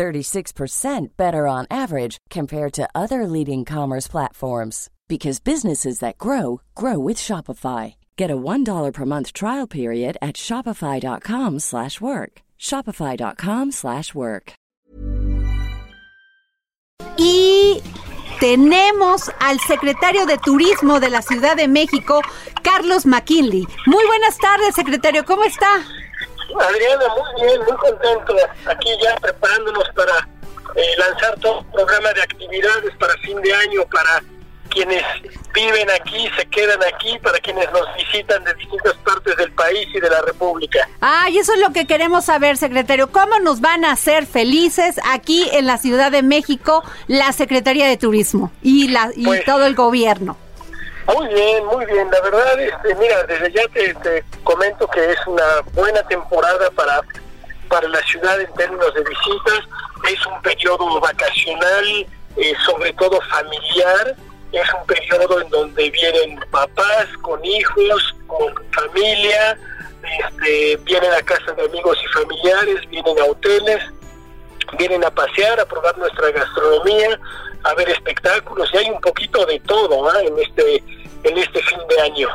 36% better on average compared to other leading commerce platforms because businesses that grow grow with Shopify. Get a $1 per month trial period at shopify.com/work. shopify.com/work. Y tenemos al secretario de Turismo de la Ciudad de México, Carlos McKinley. Muy buenas tardes, secretario, ¿cómo está? Adriana, muy bien, muy contento. Aquí ya preparándonos para eh, lanzar todo un programa de actividades para fin de año, para quienes viven aquí, se quedan aquí, para quienes nos visitan de distintas partes del país y de la República. Ah, y eso es lo que queremos saber, secretario. ¿Cómo nos van a hacer felices aquí en la Ciudad de México la Secretaría de Turismo y, la, y Pues- todo el gobierno? Muy bien, muy bien. La verdad, este, mira, desde ya te, te comento que es una buena temporada para, para la ciudad en términos de visitas. Es un periodo vacacional, eh, sobre todo familiar. Es un periodo en donde vienen papás con hijos, con familia, este, vienen a casa de amigos y familiares, vienen a hoteles, vienen a pasear, a probar nuestra gastronomía, a ver espectáculos y hay un poquito de todo ¿ah? en este en este fin de año.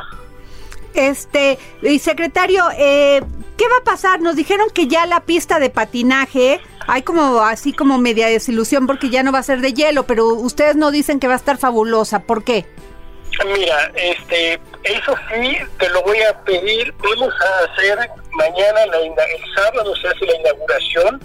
Este, y secretario, eh, ¿qué va a pasar? Nos dijeron que ya la pista de patinaje, hay como así como media desilusión porque ya no va a ser de hielo, pero ustedes no dicen que va a estar fabulosa. ¿Por qué? Mira, este, eso sí, te lo voy a pedir. Vamos a hacer mañana, la el sábado se hace la inauguración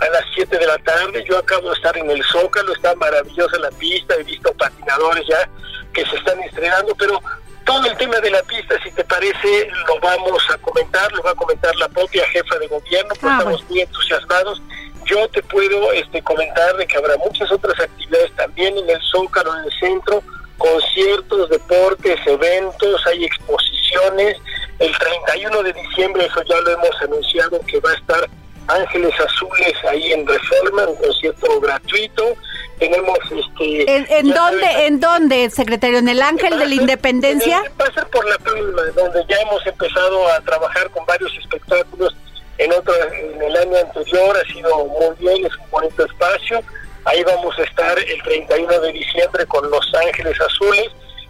a las 7 de la tarde. Yo acabo de estar en el Zócalo, está maravillosa la pista, he visto patinadores ya que se están estrenando, pero todo el tema de la pista, si te parece, lo vamos a comentar, lo va a comentar la propia jefa de gobierno, pues Ah, estamos muy entusiasmados. Yo te puedo este, comentar de que habrá muchas otras actividades también en el Zócalo, en el centro, conciertos, deportes, eventos, hay exposiciones. El 31 de diciembre, eso ya lo hemos anunciado, que va a estar Ángeles Azules ahí en Reforma, un concierto gratuito. Tenemos este... ¿En, en dónde, en dónde, secretario? ¿En el Ángel de la Independencia? Va a ser por la Palma, donde ya hemos empezado a trabajar con varios espectáculos en otro, en el año anterior, ha sido muy bien, es un bonito espacio. Ahí vamos a estar el 31 de diciembre con Los Ángeles Azules,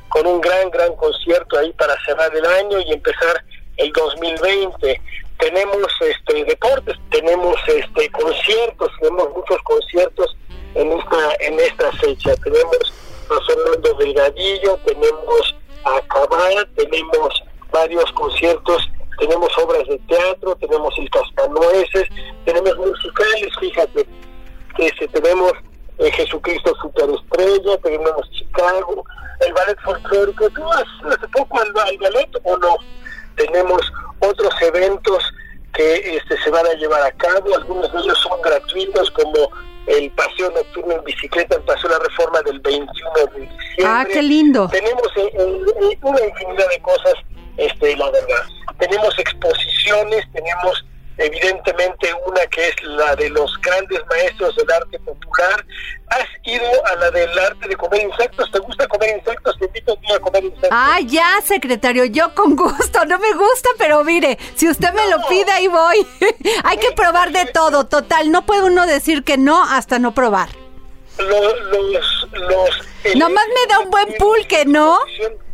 con un gran, gran concierto ahí para cerrar el año y empezar el 2020. Tenemos este deportes, tenemos este conciertos, tenemos muchos conciertos en esta fecha. Tenemos a Fernando Delgadillo, tenemos a tenemos varios conciertos, tenemos obras de teatro, tenemos el Cascanueces, tenemos musicales, fíjate, este, tenemos eh, Jesucristo Superestrella, tenemos Chicago, el ballet folclórico, ¿tú has hace poco al, al ballet o no? Tenemos otros eventos que este, se van a llevar a cabo, algunos de ellos son gratuitos como el paseo nocturno en bicicleta, el paseo de la reforma del 21 de diciembre. Ah, qué lindo. Tenemos eh, eh, una infinidad de cosas, este, la verdad. Tenemos exposiciones, tenemos evidentemente una que es la de los grandes maestros del arte popular. ¿Has ido a la del arte de comer insectos? ¿Te gusta comer insectos? Te invito a comer insectos. Ah, ya, secretario, yo con gusto. No me gusta, pero mire, si usted me lo pide, ahí voy. Hay que probar de todo, total. No puede uno decir que no hasta no probar. Los, los, los, Nomás me da un buen pulque, ¿no?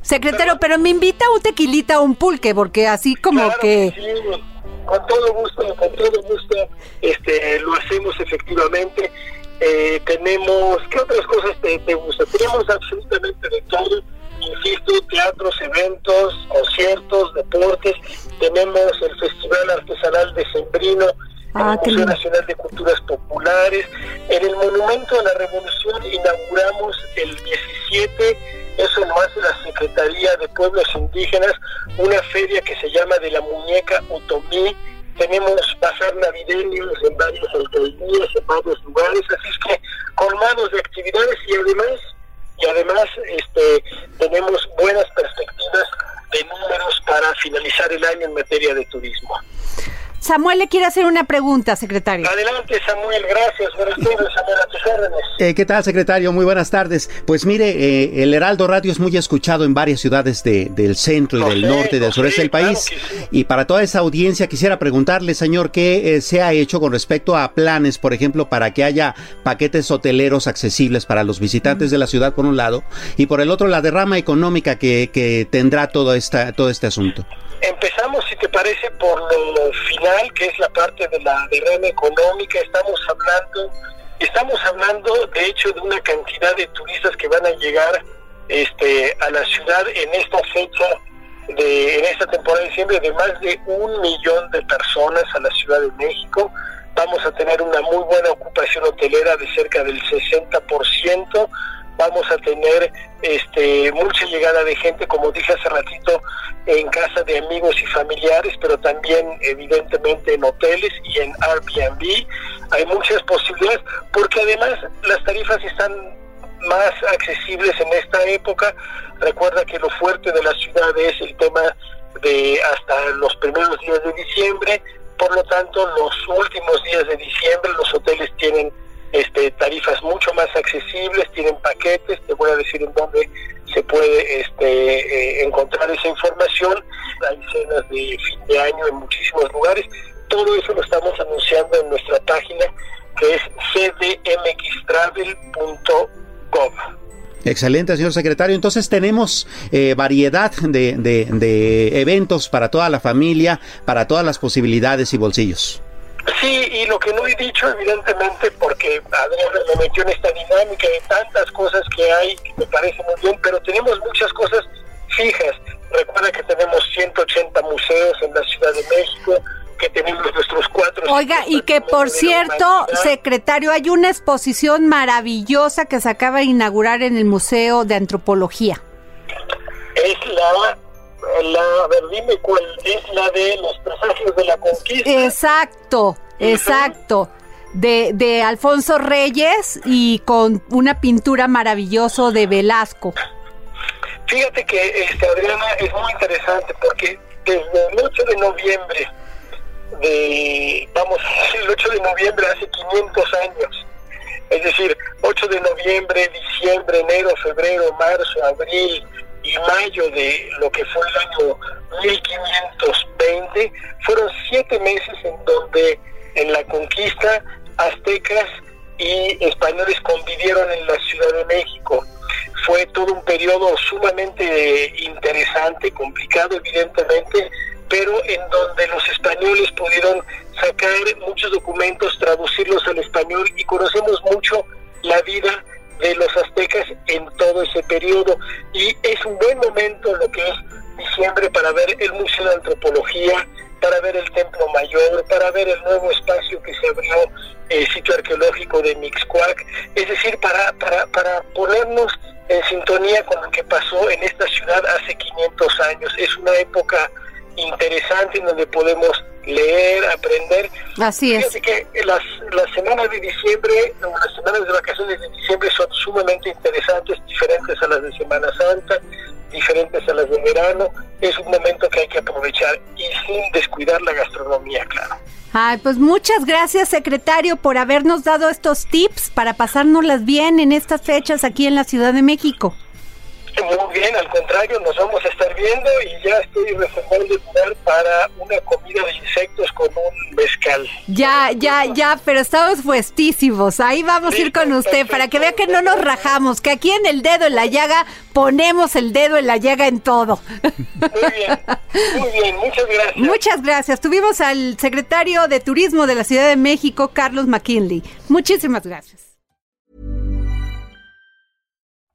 Secretario, pero me invita un tequilita o un pulque, porque así como Claro que... sí, con todo gusto, con todo gusto, este, lo hacemos efectivamente. Eh, tenemos, ¿qué otras cosas te, te gustan? Tenemos absolutamente de todo, insisto, teatros, eventos, conciertos, deportes. Tenemos el Festival Artesanal de Sembrino, Ah, el Museo. Nacional de Culturas Populares. En el Monumento de la Revolución inauguramos el 17, eso lo hace la Secretaría de Pueblos Indígenas, una feria que se llama de la muñeca Otomí. Finalizar el año en materia de turismo. Samuel le quiere hacer una pregunta, secretario. Adelante, Samuel, gracias. Buenas tardes, Samuel, a tus órdenes. Eh, ¿Qué tal, secretario? Muy buenas tardes. Pues mire, eh, el Heraldo Radio es muy escuchado en varias ciudades de, del centro y del norte y del sureste del país. Y para toda esa audiencia quisiera preguntarle, señor, ¿qué eh, se ha hecho con respecto a planes, por ejemplo, para que haya paquetes hoteleros accesibles para los visitantes de la ciudad, por un lado, y por el otro, la derrama económica que, que tendrá todo, esta, todo este asunto? Empezamos, si te parece, por lo final, que es la parte de la derrama económica. Estamos hablando, estamos hablando, de hecho, de una cantidad de turistas que van a llegar este, a la ciudad en esta fecha, de, en esta temporada de diciembre, de más de un millón de personas a la Ciudad de México. Vamos a tener una muy buena ocupación hotelera de cerca del 60% vamos a tener este, mucha llegada de gente, como dije hace ratito, en casa de amigos y familiares, pero también evidentemente en hoteles y en Airbnb. Hay muchas posibilidades, porque además las tarifas están más accesibles en esta época. Recuerda que lo fuerte de la ciudad es el tema de hasta los primeros días de diciembre, por lo tanto los últimos días de diciembre los hoteles tienen este, tarifas te voy a decir en dónde se puede este, eh, encontrar esa información, hay cenas de fin de año en muchísimos lugares, todo eso lo estamos anunciando en nuestra página que es cdmxtravel.gov. Excelente, señor secretario. Entonces tenemos eh, variedad de, de eventos para toda la familia, para todas las posibilidades y bolsillos. Sí, y lo que no he dicho, evidentemente, porque Adrián me metió en esta dinámica de tantas cosas que hay, que me parece muy bien, pero tenemos muchas cosas fijas. Recuerda que tenemos 180 museos en la Ciudad de México, que tenemos nuestros cuatro... Oiga, y que por cierto, secretario, hay una exposición maravillosa que se acaba de inaugurar en el Museo de Antropología. Es la la, a ver, dime cuál es la de los presagios de la conquista. Exacto, exacto. De, de Alfonso Reyes y con una pintura maravillosa de Velasco. Fíjate que, este, Adriana, es muy interesante porque desde el 8 de noviembre, de, vamos, el 8 de noviembre hace 500 años, es decir, 8 de noviembre, diciembre, enero, febrero, marzo, abril, y mayo de lo que fue el año 1520, fueron siete meses en donde en la conquista aztecas y españoles convivieron en la Ciudad de México. Fue todo un periodo sumamente interesante, complicado evidentemente, pero en donde los españoles pudieron sacar muchos documentos, traducirlos al español y conocemos mucho la vida de los aztecas en todo ese periodo. Y es un buen momento lo que es diciembre para ver el Museo de Antropología, para ver el Templo Mayor, para ver el nuevo espacio que se abrió, el sitio arqueológico de Mixcoac, es decir, para, para, para ponernos en sintonía con lo que pasó en esta ciudad hace 500 años. Es una época interesante en donde podemos leer, aprender. Así es. que las, las semanas de diciembre, las semanas de vacaciones de diciembre son sumamente interesantes, diferentes a las de Semana Santa, diferentes a las de verano. Es un momento que hay que aprovechar y sin descuidar la gastronomía, claro. Ay, pues muchas gracias, secretario, por habernos dado estos tips para pasárnoslas bien en estas fechas aquí en la Ciudad de México. Muy bien, al contrario, nos vamos a estar viendo y ya estoy reservando el lugar para una comida de insectos con un mezcal. Ya, ya, ya, pero estamos puestísimos. Ahí vamos a ir con usted para que vea que no nos rajamos, que aquí en el dedo en la llaga ponemos el dedo en la llaga en todo. Muy bien, muy bien, muchas gracias. Muchas gracias. Tuvimos al secretario de Turismo de la Ciudad de México, Carlos McKinley. Muchísimas gracias.